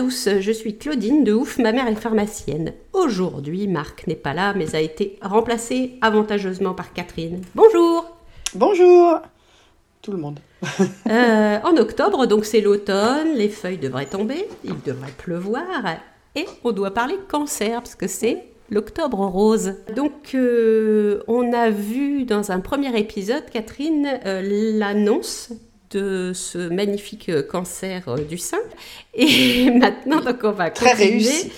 tous, je suis Claudine de Ouf, ma mère est pharmacienne. Aujourd'hui, Marc n'est pas là, mais a été remplacé avantageusement par Catherine. Bonjour Bonjour Tout le monde. Euh, en octobre, donc c'est l'automne, les feuilles devraient tomber, il devrait pleuvoir, et on doit parler cancer, parce que c'est l'octobre rose. Donc euh, on a vu dans un premier épisode, Catherine, euh, l'annonce de ce magnifique cancer euh, du sein. Et maintenant, donc on va Très continuer. réussi.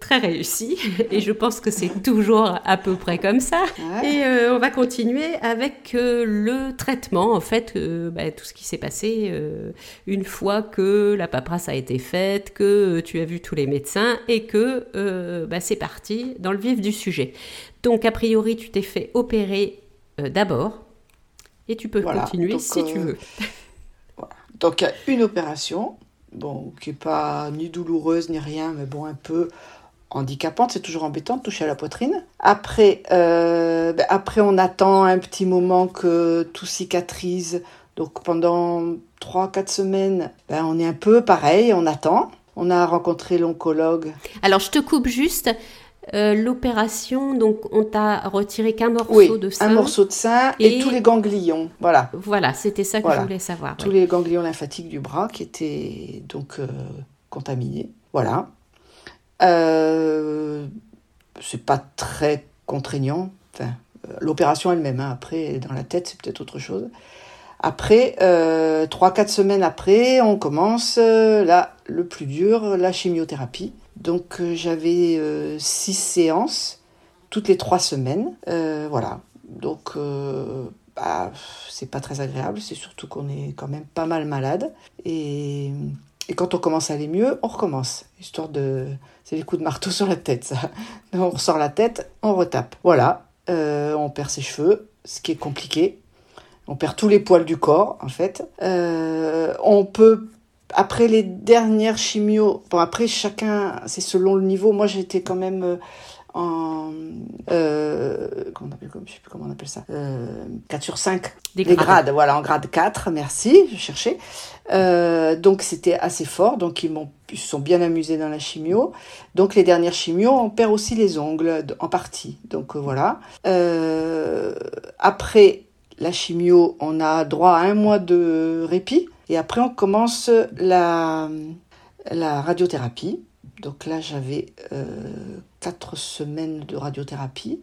Très réussi. Et je pense que c'est toujours à peu près comme ça. Ouais. Et euh, on va continuer avec euh, le traitement, en fait, euh, bah, tout ce qui s'est passé euh, une fois que la paperasse a été faite, que euh, tu as vu tous les médecins et que euh, bah, c'est parti dans le vif du sujet. Donc, a priori, tu t'es fait opérer euh, d'abord et tu peux Voilà. continuer Donc, si tu euh, veux. Donc il y a une opération, bon, qui n'est pas ni douloureuse ni rien, mais bon, un peu handicapante, c'est toujours embêtant de toucher à la poitrine. Après, euh, ben, après on attend un petit moment que tout cicatrise. Donc pendant 3-4 semaines, ben, on est un peu pareil, on attend. On a rencontré l'oncologue. Alors, je te coupe juste. Euh, L'opération, donc, on t'a retiré qu'un morceau Oui, de sein. un morceau de sein et, Et- tous les ganglions. Voilà. Voilà, c'était ça que Voilà. je voulais savoir. tous ouais. les ganglions lymphatiques du bras qui étaient donc euh, contaminés. Voilà. Euh, c'est pas très contraignant. Enfin, euh, l'opération elle-même, hein. après, dans la tête, c'est peut-être autre chose. Après, euh, 3-4 semaines après, on commence euh, là, le plus dur, la chimiothérapie. Donc, euh, j'avais 6 séances toutes les 3 semaines. Euh, voilà. Donc, euh, bah, c'est pas très agréable. C'est surtout qu'on est quand même pas mal malade. Et, quand on commence à aller mieux, on recommence. Histoire de. C'est les coups de marteau sur la tête, ça. On ressort la tête, on retape. Voilà. Euh, on perd ses cheveux, ce qui est compliqué. On perd tous les poils du corps, en fait. Euh, on peut, après les dernières chimios, bon, après chacun, c'est selon le niveau. Moi, j'étais quand même euh, en. Euh, comment on appelle, je sais plus comment on appelle ça. Euh, 4 sur 5. Des Les grades. grades, voilà, en grade 4, merci, je cherchais. Euh, donc c'était assez fort, donc ils, m'ont, ils sont bien amusés dans la chimio. Donc les dernières chimios, on perd aussi les ongles en partie. Donc euh, voilà. Euh, après la chimio, on a droit à un mois de répit. Et après, on commence la, radiothérapie. Donc là, j'avais euh, quatre semaines de radiothérapie.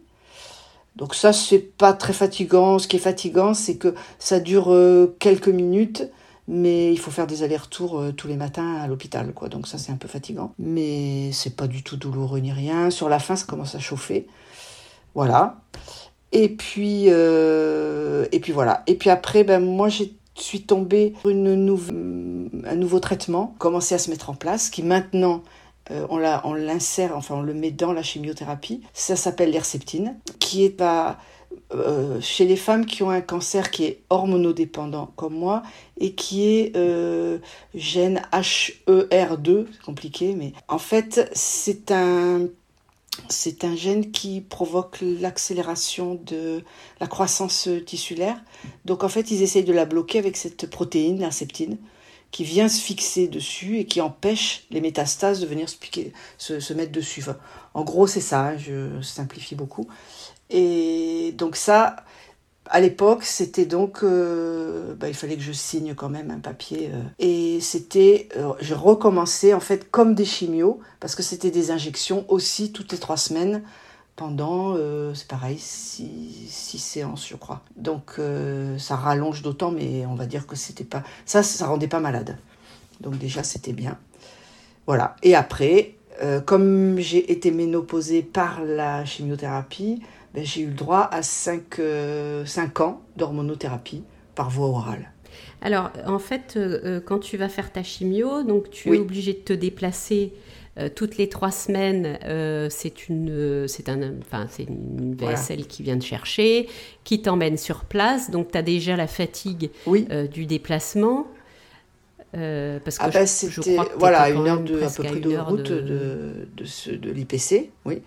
Donc ça, c'est pas très fatigant. Ce qui est fatigant, c'est que ça dure euh, quelques minutes, mais il faut faire des allers-retours euh, tous les matins à l'hôpital. Donc ça, c'est un peu fatigant. Mais c'est pas du tout douloureux ni rien. Sur la fin, ça commence à chauffer. Voilà. Et puis, euh, et puis voilà. Et puis après, ben moi, je suis tombée sur une nouve- un nouveau traitement, commencé à se mettre en place, qui maintenant euh, on l'a- on l'insère, enfin on le met dans la chimiothérapie. Ça s'appelle l'herceptine, qui est à, euh, chez les femmes qui ont un cancer qui est hormonodépendant comme moi et qui est euh, gène HER2, c'est compliqué, mais en fait c'est un c'est un gène qui provoque l'accélération de la croissance tissulaire. Donc en fait, ils essayent de la bloquer avec cette protéine, l'herceptine, qui vient se fixer dessus et qui empêche les métastases de venir se, mettre dessus. En gros, c'est ça, je simplifie beaucoup. Et donc ça, à l'époque, c'était donc, euh, bah, il fallait que je signe quand même un papier. euh, et c'était, euh, je recommençais en fait comme des chimios, parce que c'était des injections aussi toutes les trois semaines pendant, euh, c'est pareil, six, six séances, je crois. Donc ça rallonge d'autant, mais on va dire que c'était pas, ça, ça rendait pas malade. Donc déjà, c'était bien. Voilà. Et après, comme j'ai été ménopausée par la chimiothérapie, ben, j'ai eu le droit à 5 ans d'hormonothérapie par voie orale. Alors, en fait, euh, euh, quand tu vas faire ta chimio, donc tu Oui. es obligé de te déplacer euh, toutes les trois semaines. euh, c'est une, euh, c'est un, enfin, c'est une Voilà. VSL qui vient te chercher, qui t'emmène sur place. Donc, tu as déjà la fatigue Oui. euh, du déplacement. Euh, parce que Ah je, je c'était crois que voilà une heure de à peu près de route de- de, de, ce- de l'IPC, oui.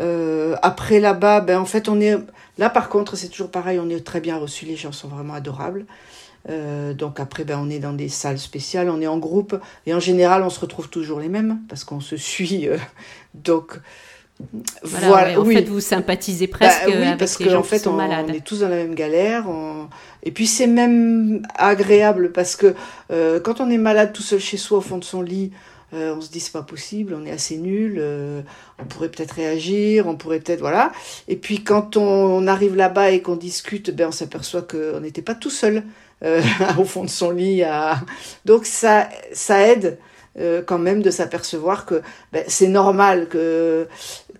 Euh, après là-bas, ben en fait on est là par contre c'est toujours pareil, on est très bien reçus, les gens sont vraiment adorables. Euh, donc après, ben, on est dans des salles spéciales, on est en groupe, et en général, on se retrouve toujours les mêmes, parce qu'on se suit. Euh, donc voilà, en fait, vous sympathisez bah presque oui, avec parce les gens en fait, qui sont on, malades. On est tous dans la même galère. Et puis c'est même agréable parce que euh, quand on est malade tout seul chez soi au fond de son lit, on se dit c'est pas possible, on est assez nul, on pourrait peut-être réagir, on pourrait peut-être voilà. Et puis quand on, arrive là-bas et qu'on discute, ben on s'aperçoit qu'on n'était pas tout seul. Euh, au fond de son lit. À... Donc ça, ça aide euh, quand même de s'apercevoir que ben, c'est normal que,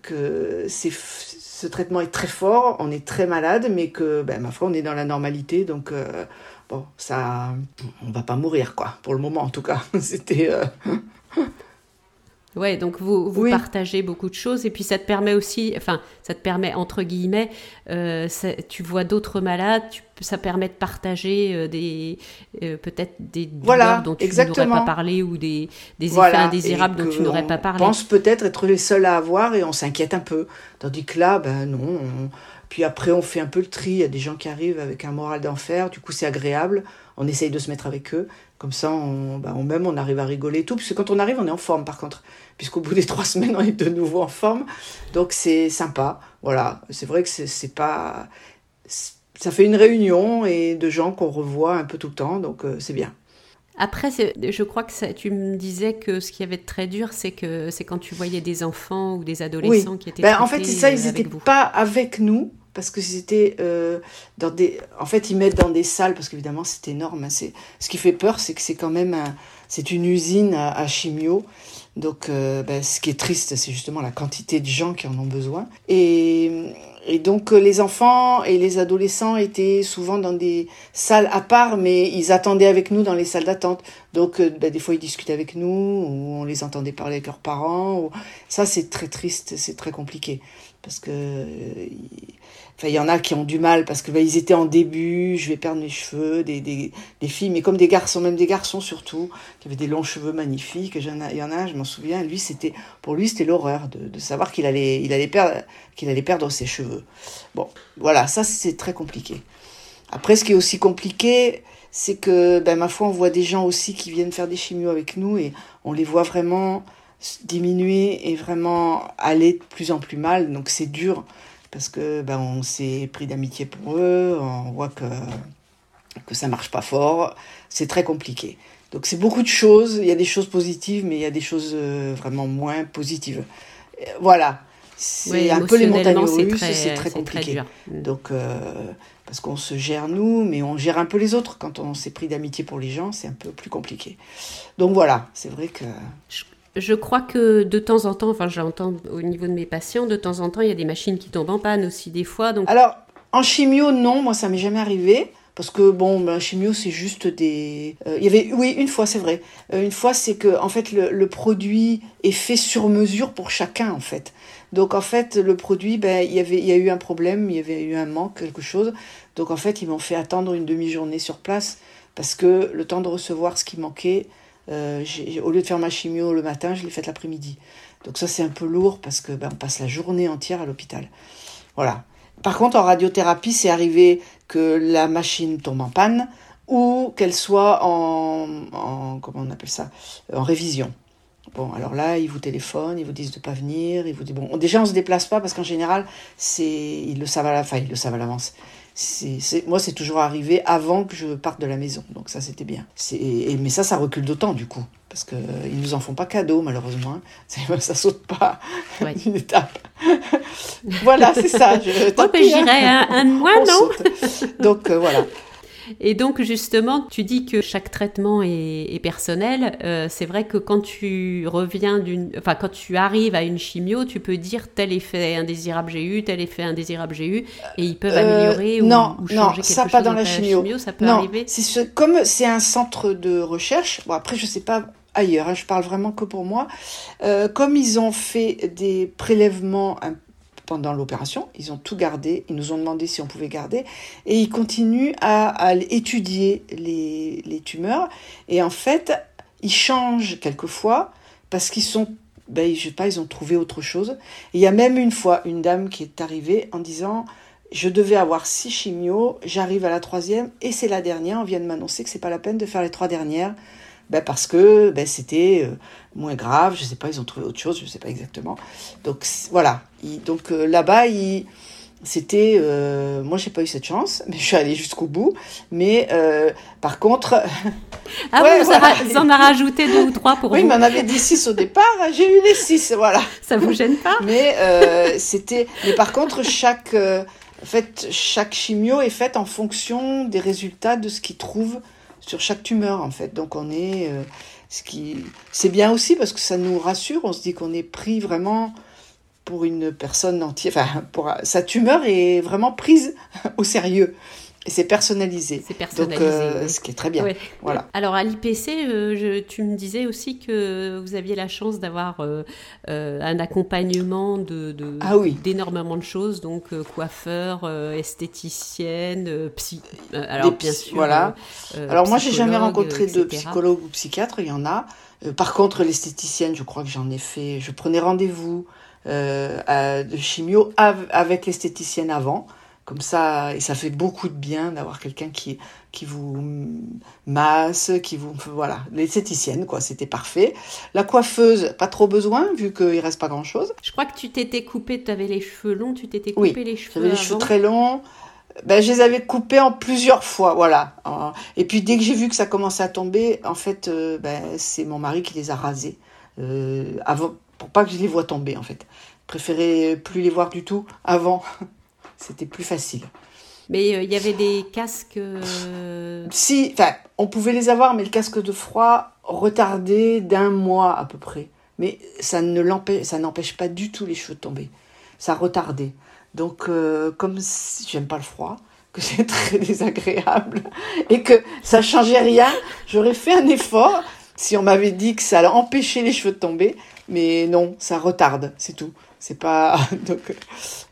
que ce traitement est très fort, on est très malade, mais que, ben, ma foi, on est dans la normalité. Donc, euh, bon, ça, on va pas mourir, quoi, pour le moment en tout cas. C'était. Ouais, donc vous, vous partagez beaucoup de choses et puis ça te permet aussi, enfin, ça te permet entre guillemets, euh, tu vois d'autres malades, ça permet de partager euh, des euh, peut-être des douleurs dont tu n'aurais pas parlé ou des, des effets indésirables dont tu n'aurais pas parlé. On pense peut-être être les seuls à avoir et on s'inquiète un peu, tandis que là, ben non. Puis après, on fait un peu le tri. Il y a des gens qui arrivent avec un moral d'enfer. Du coup, c'est agréable. On essaye de se mettre avec eux. Comme ça, on, ben, on même, on arrive à rigoler et tout. Puisque quand on arrive, on est en forme, par contre puisqu'au bout des trois semaines, on est de nouveau en forme. Donc c'est sympa. Voilà, c'est vrai que c'est pas. Ça fait une réunion et de gens qu'on revoit un peu tout le temps, donc euh, c'est bien. Après, je crois que ça, tu me disais que ce qui avait de très dur, c'est que c'est quand tu voyais des enfants ou des adolescents qui étaient. Ben, en fait, ça, ils n'étaient pas avec nous parce que c'était euh, dans des. En fait, ils mettent dans des salles parce qu'évidemment, c'est énorme. Hein, c'est ce qui fait peur, c'est que c'est quand même c'est une usine à, chimio donc, euh, ben, ce qui est triste, c'est justement la quantité de gens qui en ont besoin. Et, donc, euh, les enfants et les adolescents étaient souvent dans des salles à part, mais ils attendaient avec nous dans les salles d'attente. Donc, euh, ben, des fois, ils discutaient avec nous, ou on les entendait parler avec leurs parents. Ça, c'est très triste, c'est très compliqué. Parce que Enfin, il y en a qui ont du mal parce que bah, ils étaient en début, je vais perdre mes cheveux, des, des, filles, mais comme des garçons, même des garçons surtout, qui avaient des longs cheveux magnifiques. Il y en a, je m'en souviens, lui, c'était, pour lui, c'était l'horreur de, savoir qu'il allait, il allait, perdre, qu'il allait perdre ses cheveux. Bon, voilà, ça, c'est très compliqué. Après, ce qui est aussi compliqué, c'est que, ben, ma foi, on voit des gens aussi qui viennent faire des chimios avec nous et on les voit vraiment diminuer et vraiment aller de plus en plus mal. Donc, c'est dur parce que ben, on s'est pris d'amitié pour eux, on voit que, que ça marche pas fort, c'est très compliqué. Donc c'est beaucoup de choses, il y a des choses positives, mais il y a des choses euh, vraiment moins positives. Euh, voilà, c'est un peu les montagnes russes, c'est très compliqué. Mm. Donc, euh, parce qu'on se gère nous, mais on gère un peu les autres. Quand on s'est pris d'amitié pour les gens, c'est un peu plus compliqué. Donc voilà, c'est vrai que je crois que de temps en temps, enfin j'entends au niveau de mes patients, de temps en temps, il y a des machines qui tombent en panne aussi des fois. Donc... Alors, en chimio, non, moi ça m'est jamais arrivé. Parce que bon, ben, chimio, c'est juste des. Euh, il y avait, oui, une fois, c'est vrai. Euh, une fois, c'est que en fait, le, produit est fait sur mesure pour chacun, en fait. Donc en fait, le produit, ben, il y avait, il y a eu un problème, il y avait eu un manque, quelque chose. Donc en fait, ils m'ont fait attendre une demi-journée sur place parce que le temps de recevoir ce qui manquait, euh, au lieu de faire ma chimio le matin, je l'ai faite l'après-midi. Donc ça, c'est un peu lourd parce que ben, on passe la journée entière à l'hôpital. Voilà. Par contre, en radiothérapie, c'est arrivé que la machine tombe en panne ou qu'elle soit en, en, comment on appelle ça, en révision. Bon, alors là, ils vous téléphonent, ils vous disent de pas venir, ils vous disent bon, déjà on se déplace pas parce qu'en général, c'est ils le savent à la, fin, ils le savent à l'avance c'est, moi, c'est toujours arrivé avant que je parte de la maison. Donc ça, c'était bien. Et, mais ça, ça recule d'autant, du coup. Parce qu'ils ne nous en font pas cadeau, malheureusement. Ça saute pas une étape. voilà, c'est ça. Je, oh, ben, j'irai un, un mois, non Donc euh, voilà. Et donc justement, tu dis que chaque traitement est, personnel. Euh, c'est vrai que quand tu reviens d'une, enfin quand tu arrives à une chimio, tu peux dire tel effet indésirable j'ai eu, tel effet indésirable j'ai eu, et ils peuvent améliorer ou, non, ou, changer quelque ça chose pas dans la chimio. Ça peut non, arriver. C'est ce, comme c'est un centre de recherche. Bon après je sais pas ailleurs, hein, je parle vraiment que pour moi. Euh, comme ils ont fait des prélèvements un l'opération. Ils ont tout gardé. Ils nous ont demandé si on pouvait garder. Et ils continuent à, étudier les, tumeurs. Et en fait, ils changent quelquefois parce qu'ils sont ben, je sais pas, ils ont trouvé autre chose. il y a même une fois une dame qui est arrivée en disant je devais avoir six chimios, j'arrive à la troisième et c'est la dernière. On vient de m'annoncer que c'est pas la peine de faire les trois dernières. Ben parce que ben c'était euh, moins grave, je sais pas, ils ont trouvé autre chose, je sais pas exactement. Donc voilà. donc euh, là-bas, c'était euh, moi j'ai pas eu cette chance mais je suis allée jusqu'au bout mais euh, par contre ah ouais, vous, en a rajouté deux ou trois pour oui vous. mais on avait dit six au départ j'ai eu les six voilà ça vous gêne pas? Mais c'était mais par contre chaque en fait chaque chimio est faite en fonction des résultats de ce qu'ils trouvent sur chaque tumeur en fait. Donc on est euh, ce qui c'est bien aussi parce que ça nous rassure. On se dit qu'on est pris vraiment pour une personne entière, enfin, pour, sa tumeur est vraiment prise au sérieux. Et c'est personnalisé. C'est personnalisé. Donc, euh, ce qui est très bien. Voilà. Alors, à l'IPC, euh, tu me disais aussi que vous aviez la chance d'avoir euh, un accompagnement de, de ah oui. d'énormément de choses, donc coiffeur, esthéticienne, psy. alors, bien sûr. Voilà. alors, moi, j'ai jamais rencontré de psychologue ou psychiatre, il y en a. par contre, l'esthéticienne, je crois que j'en ai fait. Je prenais rendez-vous de chimio avec l'esthéticienne avant. Comme ça, et ça fait beaucoup de bien d'avoir quelqu'un qui, qui vous masse, qui vous. Voilà, l'esthéticienne, quoi, c'était parfait. La coiffeuse, pas trop besoin, vu qu'il reste pas grand chose. Je crois que tu t'étais coupé, tu avais les cheveux longs, tu t'étais coupé oui, les cheveux. J'avais les cheveux très longs. Ben, je les avais coupés en plusieurs fois, voilà. Et puis dès que j'ai vu que ça commençait à tomber, en fait, euh, ben, c'est mon mari qui les a rasés. Euh, avant, pour pas que je les vois tomber en fait. Préférais plus les voir du tout avant. C'était plus facile. Mais il euh, y avait des casques. Euh, si, enfin, on pouvait les avoir, mais le casque de froid retardé d'un mois à peu près. Mais ça ne l'empêche, ça n'empêche pas du tout les cheveux de tomber. Ça retardait. Donc, euh, comme si, j'aime pas le froid, que c'est très désagréable et que ça changeait rien, j'aurais fait un effort si on m'avait dit que ça allait empêcher les cheveux de tomber. Mais non, ça retarde, c'est tout. C'est pas. Donc,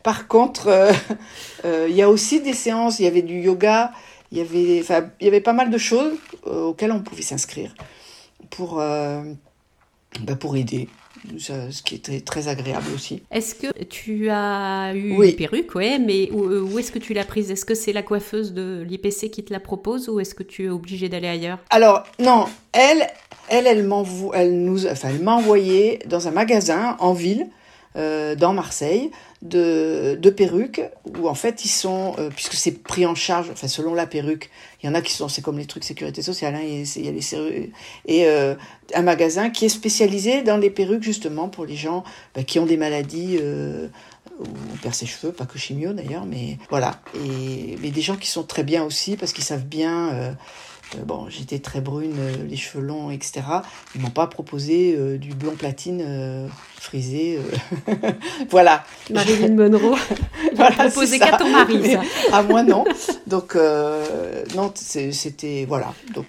par contre, euh, euh, il y a aussi des séances. Il y avait du yoga. Il y avait, enfin, il y avait pas mal de choses euh, auxquelles on pouvait s'inscrire pour, bah, pour aider ce qui était très agréable aussi. Est-ce que tu as eu une perruque, ouais, mais où, est-ce que tu l'as prise? Est-ce que c'est la coiffeuse de l'IPC qui te la propose ou est-ce que tu es obligé d'aller ailleurs? Alors non, elle, elle, elle, elle, nous, enfin, elle m'a envoyé dans un magasin en ville euh, dans Marseille de, de, perruques où en fait ils sont, euh, puisque c'est pris en charge, enfin selon la perruque, il y en a qui sont, c'est comme les trucs sécurité sociale, hein, il y a les et euh, un magasin qui est spécialisé dans les perruques justement pour les gens bah, qui ont des maladies où on perd ses cheveux, pas que chimio d'ailleurs, mais voilà. Et mais des gens qui sont très bien aussi parce qu'ils savent bien euh, bon, j'étais très brune, euh, les cheveux longs, etc. Ils m'ont pas proposé euh, du blond platine frisé. voilà. Marilyn Monroe. Ils voilà, proposé qu'à ton mari, à moi, non. Donc, non, c'était. Voilà. Donc.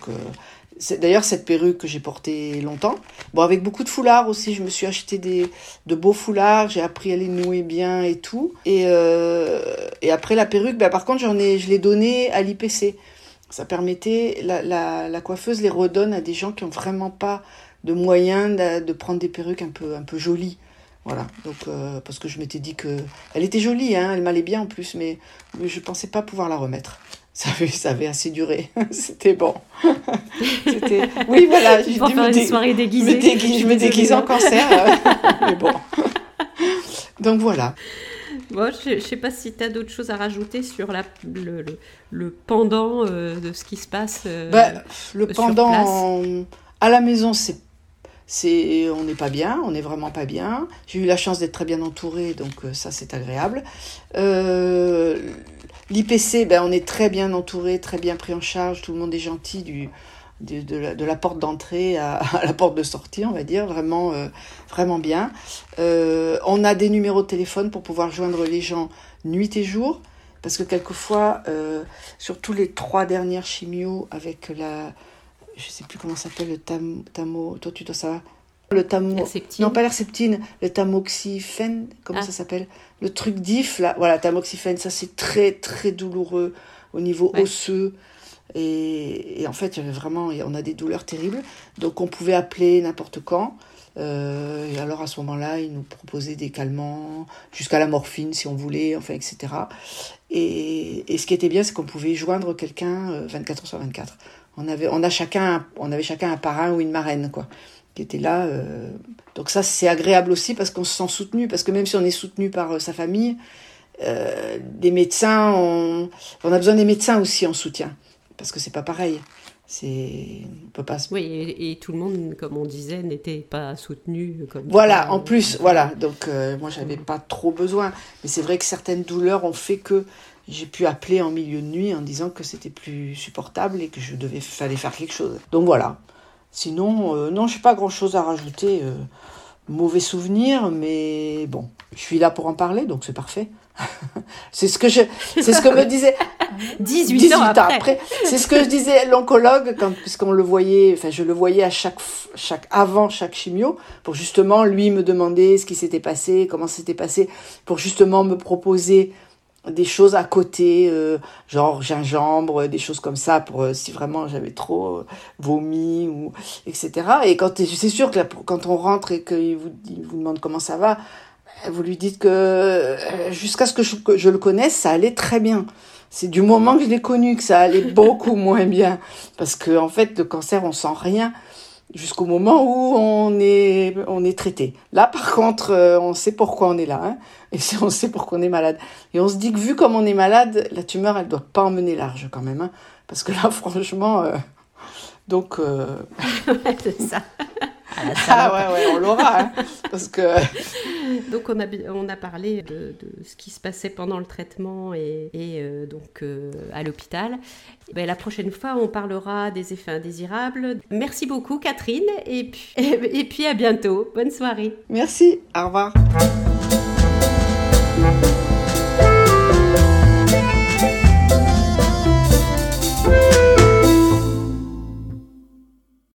D'ailleurs, cette perruque que j'ai portée longtemps. Bon, avec beaucoup de foulards aussi. Je me suis acheté des, de beaux foulards. J'ai appris à les nouer bien et tout. Et, et après, la perruque, ben, par contre, j'en ai, je l'ai donnée à l'IPC ça permettait, la, la, coiffeuse les redonne à des gens qui ont vraiment pas de moyens de, prendre des perruques un peu, un peu jolies. Voilà, donc euh, parce que je m'étais dit que elle était jolie, hein, elle m'allait bien en plus, mais, je je pensais pas pouvoir la remettre. Ça avait, ça avait assez duré, c'était bon. c'était... Oui, voilà, j'ai dû faire une soirée déguisée. je me déguise en cancer, mais bon. Donc voilà. Bon, je ne sais pas si tu as d'autres choses à rajouter sur la, le, le, pendant euh, de ce qui se passe. Euh, bah, le pendant à la maison, c'est c'est on n'est pas bien, on n'est vraiment pas bien. J'ai eu la chance d'être très bien entourée, donc euh, ça c'est agréable. L'IPC, ben, on est très bien entouré, très bien pris en charge, tout le monde est gentil du, de, la, porte d'entrée à, la porte de sortie, on va dire, vraiment, euh, vraiment bien. Euh, on a des numéros de téléphone pour pouvoir joindre les gens nuit et jour, parce que quelquefois, euh, surtout les trois dernières chimios avec la, je sais plus comment ça s'appelle, le tam, tamo, toi tu dois savoir, le tamo, non pas l'herceptine, le tamoxifène, comment ah. ça s'appelle, le truc d'if, là, voilà, tamoxifène, ça c'est très très douloureux au niveau osseux. Et, en fait, il y avait vraiment, on a des douleurs terribles. Donc on pouvait appeler n'importe quand. et alors à ce moment-là, ils nous proposaient des calmants, jusqu'à la morphine si on voulait, enfin, etc. Et, ce qui était bien, c'est qu'on pouvait joindre quelqu'un 24 heures sur 24. On avait, on, a chacun, on avait chacun un parrain ou une marraine, quoi qui était là. Euh, donc ça, c'est agréable aussi parce qu'on se sent soutenu, parce que même si on est soutenu par euh, sa famille, euh, des médecins, on, a besoin des médecins aussi en soutien, parce que c'est pas pareil. C'est, on peut pas. Oui, et, tout le monde, comme on disait, n'était pas soutenu. Comme voilà, en plus, voilà. Donc moi, j'avais pas trop besoin, mais c'est vrai que certaines douleurs ont fait que j'ai pu appeler en milieu de nuit en disant que c'était plus supportable et que je devais fallait faire quelque chose. Donc voilà. Sinon, euh, non, je n'ai pas grand-chose à rajouter. Euh, mauvais souvenir, mais bon, je suis là pour en parler, donc c'est parfait. c'est ce que je, c'est ce que me disait 18, ans, après. C'est ce que je disais l'oncologue quand puisqu'on le voyait, enfin je le voyais à chaque chaque avant chaque chimio pour justement lui me demander ce qui s'était passé, comment c'était passé, pour justement me proposer des choses à côté, euh, genre gingembre, des choses comme ça, pour euh, si vraiment j'avais trop euh, vomi, ou, etc. Et quand c'est sûr que quand on rentre et qu'il vous, demande comment ça va, vous lui dites que jusqu'à ce que je, que je, le connaisse, ça allait très bien. C'est du moment que je l'ai connu que ça allait beaucoup moins bien. Parce que en fait, le cancer, on sent rien jusqu'au moment où on est, on est traité. Là, par contre, euh, on sait pourquoi on est là, hein, et on sait pourquoi on est malade. Et on se dit que vu comme on est malade, la tumeur, elle doit pas emmener large quand même, hein, parce que là, franchement, euh, donc. Euh... c'est ça. Ah ouais, ouais, on l'aura. Hein, parce que... donc on a, on a parlé de, ce qui se passait pendant le traitement et, euh, donc euh, à l'hôpital. Ben, la prochaine fois, on parlera des effets indésirables. Merci beaucoup Catherine et puis, et puis à bientôt. Bonne soirée. Merci, au revoir.